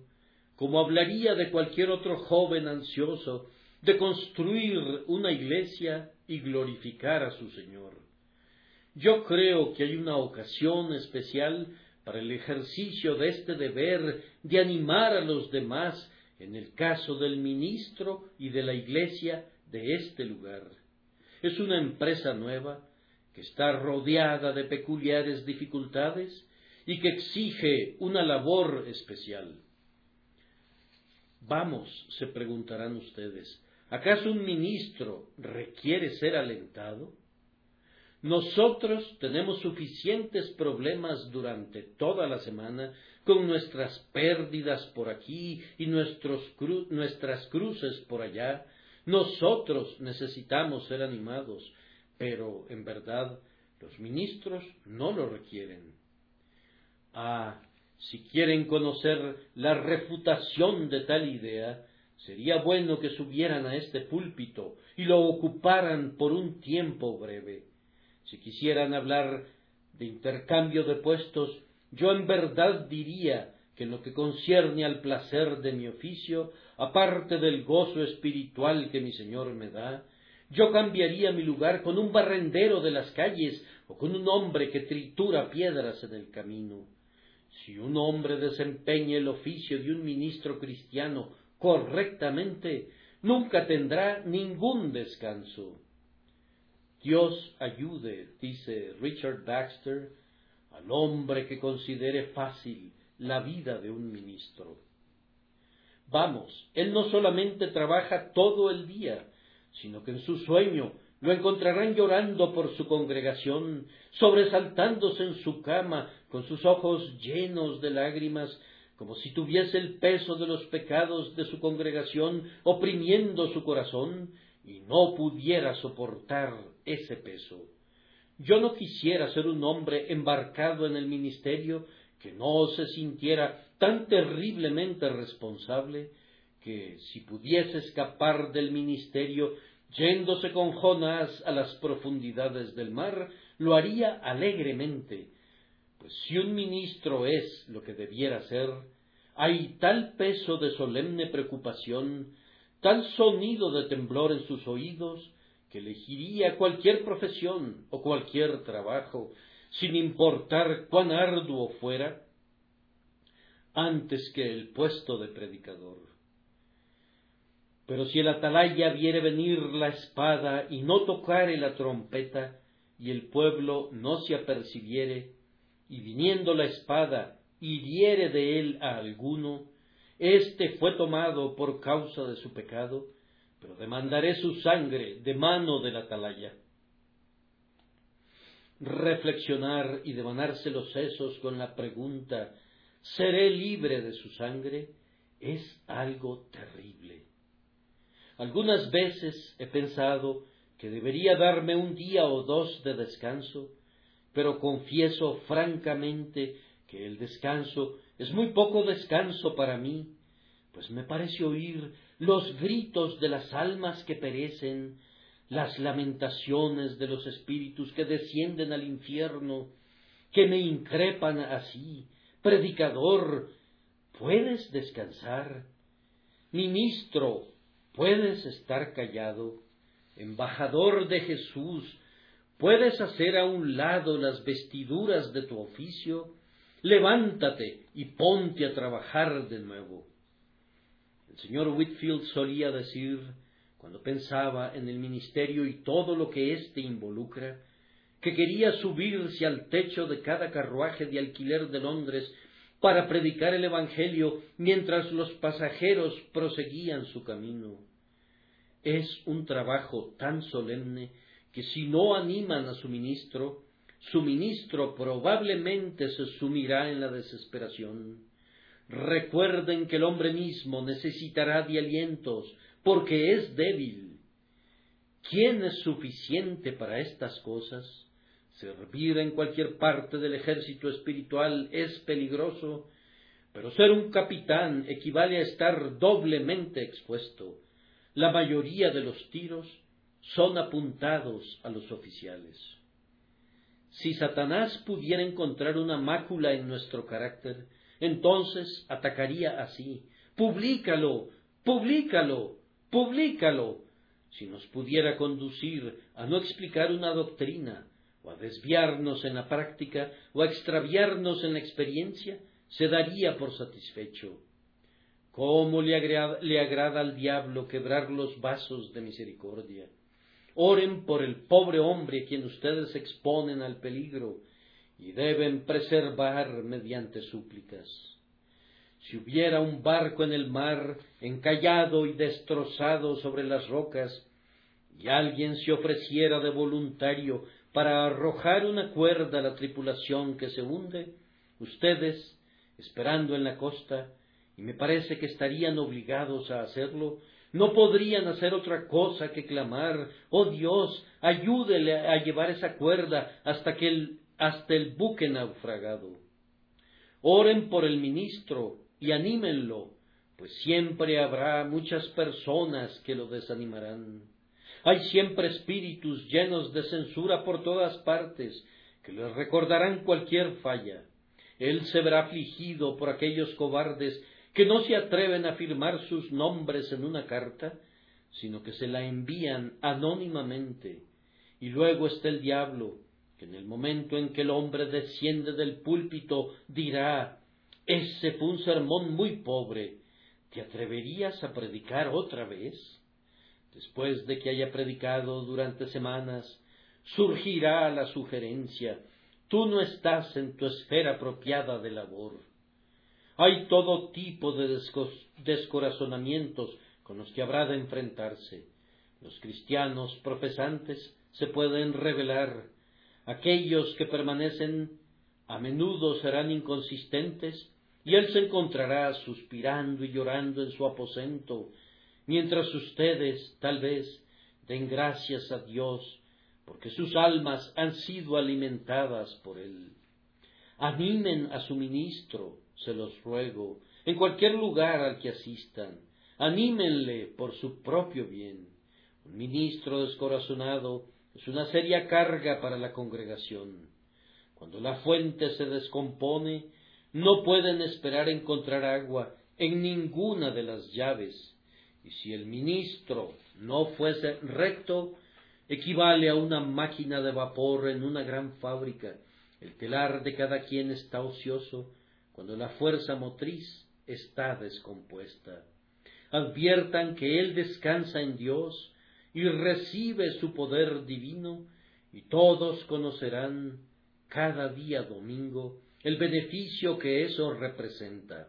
como hablaría de cualquier otro joven ansioso de construir una iglesia y glorificar a su Señor. Yo creo que hay una ocasión especial para el ejercicio de este deber de animar a los demás en el caso del ministro y de la iglesia de este lugar. Es una empresa nueva que está rodeada de peculiares dificultades y que exige una labor especial. Vamos, se preguntarán ustedes, ¿acaso un ministro requiere ser alentado? Nosotros tenemos suficientes problemas durante toda la semana con nuestras pérdidas por aquí y nuestras cruces por allá. Nosotros necesitamos ser animados, pero en verdad los ministros no lo requieren. Ah, si quieren conocer la refutación de tal idea, sería bueno que subieran a este púlpito y lo ocuparan por un tiempo breve. Si quisieran hablar de intercambio de puestos, yo en verdad diría que en lo que concierne al placer de mi oficio, aparte del gozo espiritual que mi Señor me da, yo cambiaría mi lugar con un barrendero de las calles o con un hombre que tritura piedras en el camino. Si un hombre desempeña el oficio de un ministro cristiano correctamente, nunca tendrá ningún descanso. Dios ayude, dice Richard Baxter, al hombre que considere fácil la vida de un ministro. Vamos, él no solamente trabaja todo el día, sino que en su sueño lo encontrarán llorando por su congregación, sobresaltándose en su cama, con sus ojos llenos de lágrimas, como si tuviese el peso de los pecados de su congregación oprimiendo su corazón, y no pudiera soportar ese peso. Yo no quisiera ser un hombre embarcado en el ministerio que no se sintiera tan terriblemente responsable que si pudiese escapar del ministerio Yéndose con Jonás a las profundidades del mar, lo haría alegremente, pues si un ministro es lo que debiera ser, hay tal peso de solemne preocupación, tal sonido de temblor en sus oídos, que elegiría cualquier profesión o cualquier trabajo, sin importar cuán arduo fuera, antes que el puesto de predicador. Pero si el atalaya viere venir la espada y no tocare la trompeta, y el pueblo no se apercibiere, y viniendo la espada hiriere de él a alguno, éste fue tomado por causa de su pecado, pero demandaré su sangre de mano del atalaya. Reflexionar y devanarse los sesos con la pregunta ¿seré libre de su sangre? es algo terrible. Algunas veces he pensado que debería darme un día o dos de descanso, pero confieso francamente que el descanso es muy poco descanso para mí, pues me parece oír los gritos de las almas que perecen, las lamentaciones de los espíritus que descienden al infierno, que me increpan así, predicador, ¿puedes descansar? Ministro, ¿puedes estar callado? Embajador de Jesús, ¿puedes hacer a un lado las vestiduras de tu oficio? Levántate y ponte a trabajar de nuevo. El señor Whitfield solía decir, cuando pensaba en el ministerio y todo lo que éste involucra, que quería subirse al techo de cada carruaje de alquiler de Londres para predicar el Evangelio mientras los pasajeros proseguían su camino. Es un trabajo tan solemne que si no animan a su ministro, su ministro probablemente se sumirá en la desesperación. Recuerden que el hombre mismo necesitará de alientos, porque es débil. ¿Quién es suficiente para estas cosas? Servir en cualquier parte del ejército espiritual es peligroso, pero ser un capitán equivale a estar doblemente expuesto. La mayoría de los tiros son apuntados a los oficiales. Si Satanás pudiera encontrar una mácula en nuestro carácter, entonces atacaría así. Publícalo, publícalo, publícalo. Si nos pudiera conducir a no explicar una doctrina, o a desviarnos en la práctica, o a extraviarnos en la experiencia, se daría por satisfecho. ¿Cómo le agrada, le agrada al diablo quebrar los vasos de misericordia? Oren por el pobre hombre a quien ustedes exponen al peligro y deben preservar mediante súplicas. Si hubiera un barco en el mar, encallado y destrozado sobre las rocas, y alguien se ofreciera de voluntario para arrojar una cuerda a la tripulación que se hunde, ustedes, esperando en la costa, y me parece que estarían obligados a hacerlo, no podrían hacer otra cosa que clamar, oh Dios, ayúdele a llevar esa cuerda hasta que el, hasta el buque naufragado. Oren por el ministro y anímenlo, pues siempre habrá muchas personas que lo desanimarán. Hay siempre espíritus llenos de censura por todas partes que les recordarán cualquier falla. Él se verá afligido por aquellos cobardes que no se atreven a firmar sus nombres en una carta, sino que se la envían anónimamente. Y luego está el diablo, en el momento en que el hombre desciende del púlpito dirá, ese fue un sermón muy pobre, ¿te atreverías a predicar otra vez? Después de que haya predicado durante semanas, surgirá la sugerencia, tú no estás en tu esfera apropiada de labor hay todo tipo de descorazonamientos con los que habrá de enfrentarse. Los cristianos profesantes se pueden revelar. Aquellos que permanecen a menudo serán inconsistentes y él se encontrará suspirando y llorando en su aposento, mientras ustedes, tal vez, den gracias a Dios porque sus almas han sido alimentadas por él. Animen a su ministro, se los ruego, en cualquier lugar al que asistan, anímenle por su propio bien. Un ministro descorazonado es una seria carga para la congregación. Cuando la fuente se descompone, no pueden esperar encontrar agua en ninguna de las llaves, y si el ministro no fuese recto, equivale a una máquina de vapor en una gran fábrica. El telar de cada quien está ocioso cuando la fuerza motriz está descompuesta. Adviertan que Él descansa en Dios y recibe su poder divino, y todos conocerán cada día domingo el beneficio que eso representa.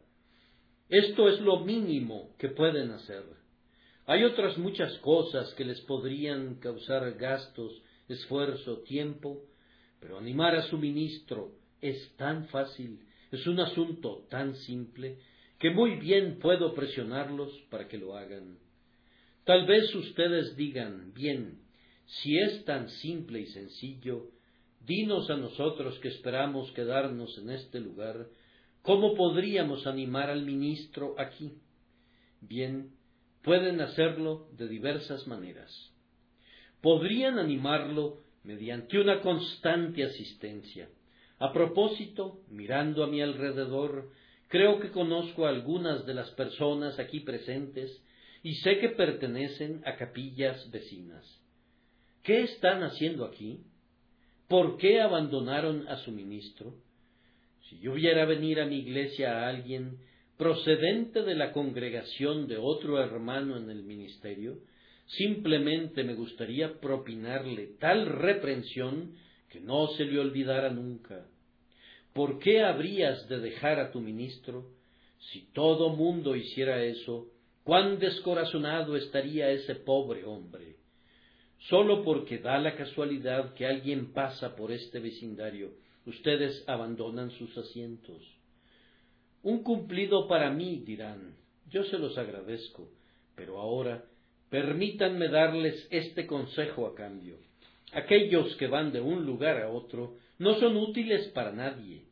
Esto es lo mínimo que pueden hacer. Hay otras muchas cosas que les podrían causar gastos, esfuerzo, tiempo, pero animar a su ministro es tan fácil, es un asunto tan simple, que muy bien puedo presionarlos para que lo hagan. Tal vez ustedes digan, bien, si es tan simple y sencillo, dinos a nosotros que esperamos quedarnos en este lugar, ¿cómo podríamos animar al ministro aquí? Bien, pueden hacerlo de diversas maneras. Podrían animarlo mediante una constante asistencia. A propósito, mirando a mi alrededor, creo que conozco a algunas de las personas aquí presentes y sé que pertenecen a capillas vecinas. ¿Qué están haciendo aquí? ¿Por qué abandonaron a su ministro? Si yo viera venir a mi iglesia a alguien procedente de la congregación de otro hermano en el ministerio, simplemente me gustaría propinarle tal reprensión que no se le olvidara nunca. ¿Por qué habrías de dejar a tu ministro? Si todo mundo hiciera eso, cuán descorazonado estaría ese pobre hombre. Solo porque da la casualidad que alguien pasa por este vecindario, ustedes abandonan sus asientos. Un cumplido para mí, dirán. Yo se los agradezco, pero ahora permítanme darles este consejo a cambio. Aquellos que van de un lugar a otro no son útiles para nadie,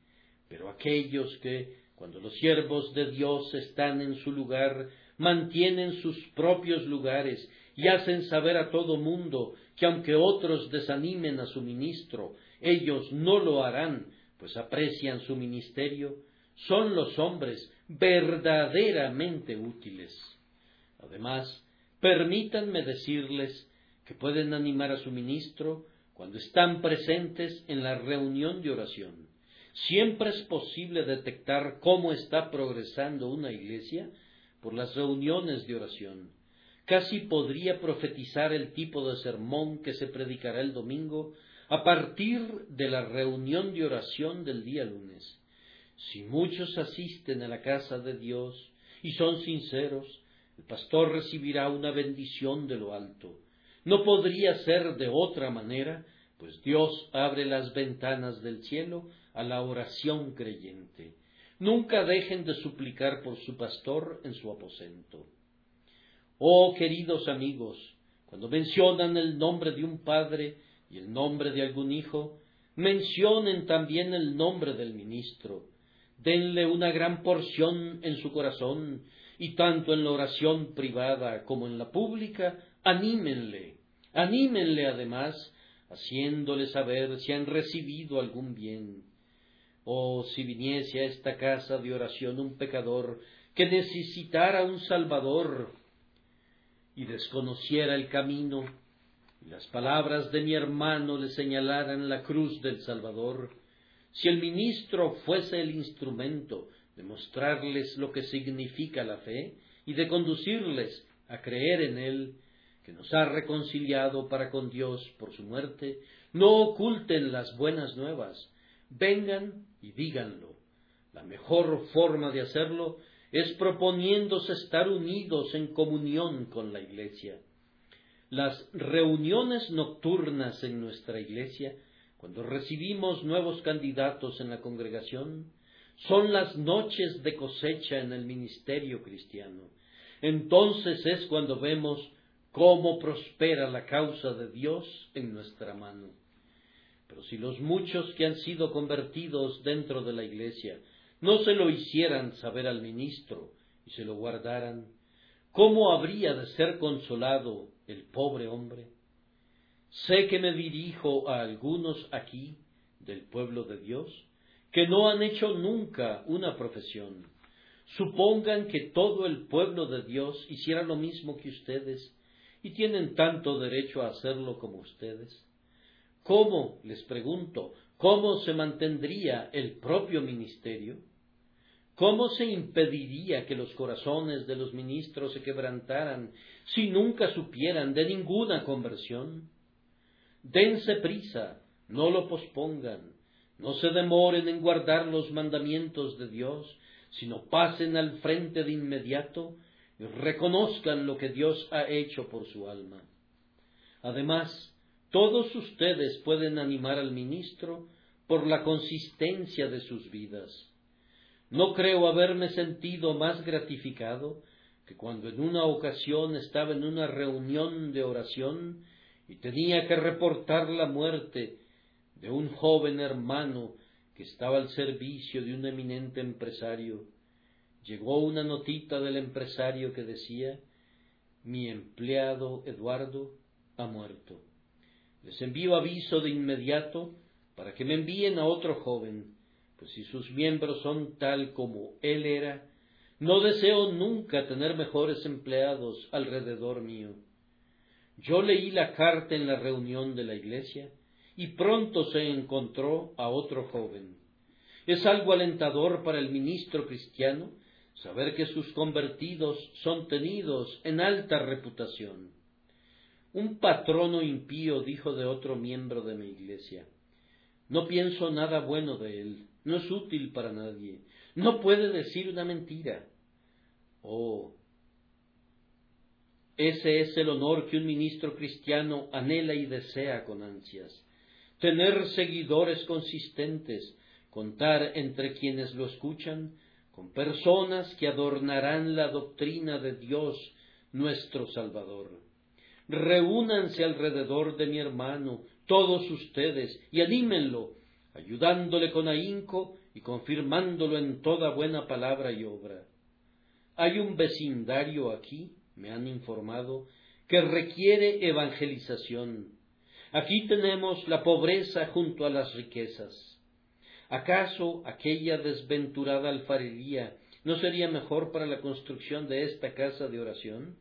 pero aquellos que, cuando los siervos de Dios están en su lugar, mantienen sus propios lugares y hacen saber a todo mundo que aunque otros desanimen a su ministro, ellos no lo harán, pues aprecian su ministerio, son los hombres verdaderamente útiles. Además, permítanme decirles que pueden animar a su ministro cuando están presentes en la reunión de oración. Siempre es posible detectar cómo está progresando una iglesia por las reuniones de oración. Casi podría profetizar el tipo de sermón que se predicará el domingo a partir de la reunión de oración del día lunes. Si muchos asisten a la casa de Dios y son sinceros, el pastor recibirá una bendición de lo alto. No podría ser de otra manera, pues Dios abre las ventanas del cielo a la oración creyente. Nunca dejen de suplicar por su pastor en su aposento. Oh queridos amigos, cuando mencionan el nombre de un padre y el nombre de algún hijo, mencionen también el nombre del ministro, denle una gran porción en su corazón, y tanto en la oración privada como en la pública, anímenle, anímenle además, haciéndole saber si han recibido algún bien. Oh, si viniese a esta casa de oración un pecador que necesitara un Salvador y desconociera el camino, y las palabras de mi hermano le señalaran la cruz del Salvador, si el ministro fuese el instrumento de mostrarles lo que significa la fe y de conducirles a creer en Él, que nos ha reconciliado para con Dios por su muerte, no oculten las buenas nuevas, vengan y díganlo. La mejor forma de hacerlo es proponiéndose estar unidos en comunión con la Iglesia. Las reuniones nocturnas en nuestra Iglesia cuando recibimos nuevos candidatos en la congregación, son las noches de cosecha en el ministerio cristiano. Entonces es cuando vemos cómo prospera la causa de Dios en nuestra mano. Pero si los muchos que han sido convertidos dentro de la iglesia no se lo hicieran saber al ministro y se lo guardaran, ¿cómo habría de ser consolado el pobre hombre? Sé que me dirijo a algunos aquí del pueblo de Dios que no han hecho nunca una profesión. Supongan que todo el pueblo de Dios hiciera lo mismo que ustedes y tienen tanto derecho a hacerlo como ustedes. ¿Cómo, les pregunto, cómo se mantendría el propio ministerio? ¿Cómo se impediría que los corazones de los ministros se quebrantaran si nunca supieran de ninguna conversión? Dense prisa, no lo pospongan, no se demoren en guardar los mandamientos de Dios, sino pasen al frente de inmediato y reconozcan lo que Dios ha hecho por su alma. Además, todos ustedes pueden animar al ministro por la consistencia de sus vidas. No creo haberme sentido más gratificado que cuando en una ocasión estaba en una reunión de oración y tenía que reportar la muerte de un joven hermano que estaba al servicio de un eminente empresario. Llegó una notita del empresario que decía mi empleado Eduardo ha muerto. Les envío aviso de inmediato para que me envíen a otro joven, pues si sus miembros son tal como él era, no deseo nunca tener mejores empleados alrededor mío. Yo leí la carta en la reunión de la iglesia y pronto se encontró a otro joven. Es algo alentador para el ministro cristiano saber que sus convertidos son tenidos en alta reputación. Un patrono impío dijo de otro miembro de mi iglesia, no pienso nada bueno de él, no es útil para nadie, no puede decir una mentira. Oh, ese es el honor que un ministro cristiano anhela y desea con ansias tener seguidores consistentes, contar entre quienes lo escuchan con personas que adornarán la doctrina de Dios nuestro Salvador. Reúnanse alrededor de mi hermano, todos ustedes, y anímenlo, ayudándole con ahínco y confirmándolo en toda buena palabra y obra. Hay un vecindario aquí, me han informado, que requiere evangelización Aquí tenemos la pobreza junto a las riquezas. ¿Acaso aquella desventurada alfarería no sería mejor para la construcción de esta casa de oración?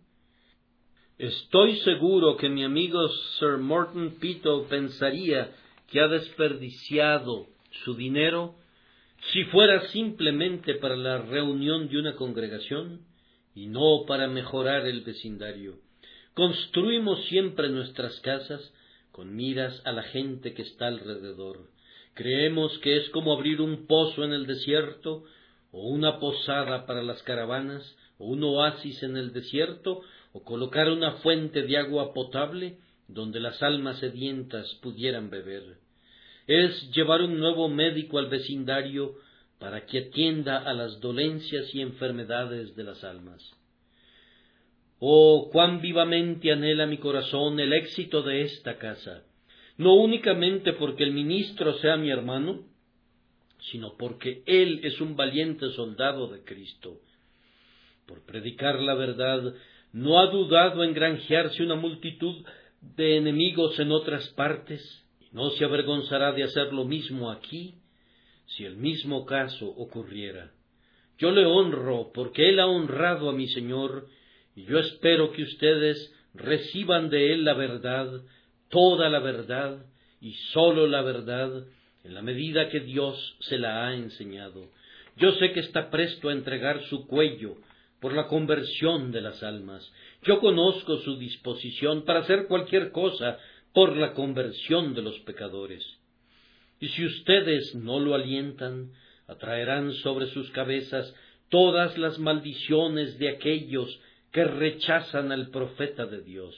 Estoy seguro que mi amigo Sir Morton Pito pensaría que ha desperdiciado su dinero si fuera simplemente para la reunión de una congregación y no para mejorar el vecindario. Construimos siempre nuestras casas con miras a la gente que está alrededor. Creemos que es como abrir un pozo en el desierto, o una posada para las caravanas, o un oasis en el desierto, o colocar una fuente de agua potable donde las almas sedientas pudieran beber. Es llevar un nuevo médico al vecindario para que atienda a las dolencias y enfermedades de las almas. Oh, cuán vivamente anhela mi corazón el éxito de esta casa, no únicamente porque el ministro sea mi hermano, sino porque él es un valiente soldado de Cristo. Por predicar la verdad, no ha dudado en granjearse una multitud de enemigos en otras partes, y no se avergonzará de hacer lo mismo aquí, si el mismo caso ocurriera. Yo le honro porque él ha honrado a mi Señor, y yo espero que ustedes reciban de Él la verdad, toda la verdad y sólo la verdad, en la medida que Dios se la ha enseñado. Yo sé que está presto a entregar su cuello por la conversión de las almas. Yo conozco su disposición para hacer cualquier cosa por la conversión de los pecadores. Y si ustedes no lo alientan, atraerán sobre sus cabezas todas las maldiciones de aquellos que rechazan al profeta de Dios.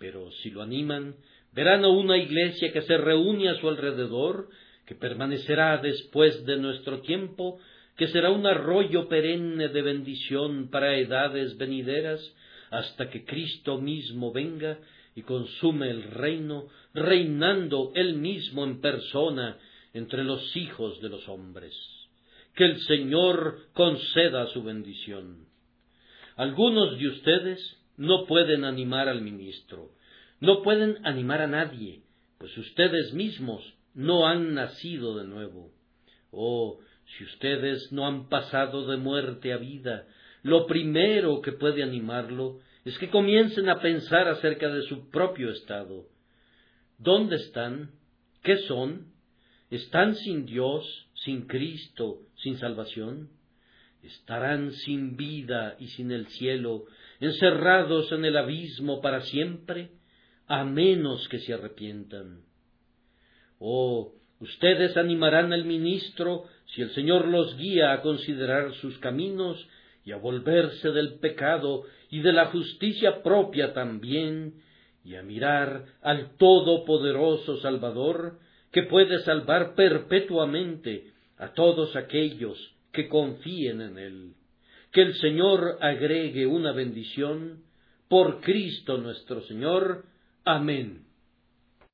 Pero si lo animan, verán a una iglesia que se reúne a su alrededor, que permanecerá después de nuestro tiempo, que será un arroyo perenne de bendición para edades venideras, hasta que Cristo mismo venga y consume el reino, reinando él mismo en persona entre los hijos de los hombres. Que el Señor conceda su bendición. Algunos de ustedes no pueden animar al ministro, no pueden animar a nadie, pues ustedes mismos no han nacido de nuevo. Oh, si ustedes no han pasado de muerte a vida, lo primero que puede animarlo es que comiencen a pensar acerca de su propio estado. ¿Dónde están? ¿Qué son? ¿Están sin Dios, sin Cristo, sin salvación? ¿Estarán sin vida y sin el cielo, encerrados en el abismo para siempre, a menos que se arrepientan? Oh, ustedes animarán al ministro si el Señor los guía a considerar sus caminos y a volverse del pecado y de la justicia propia también, y a mirar al Todopoderoso Salvador, que puede salvar perpetuamente a todos aquellos que confíen en Él. Que el Señor agregue una bendición por Cristo nuestro Señor. Amén.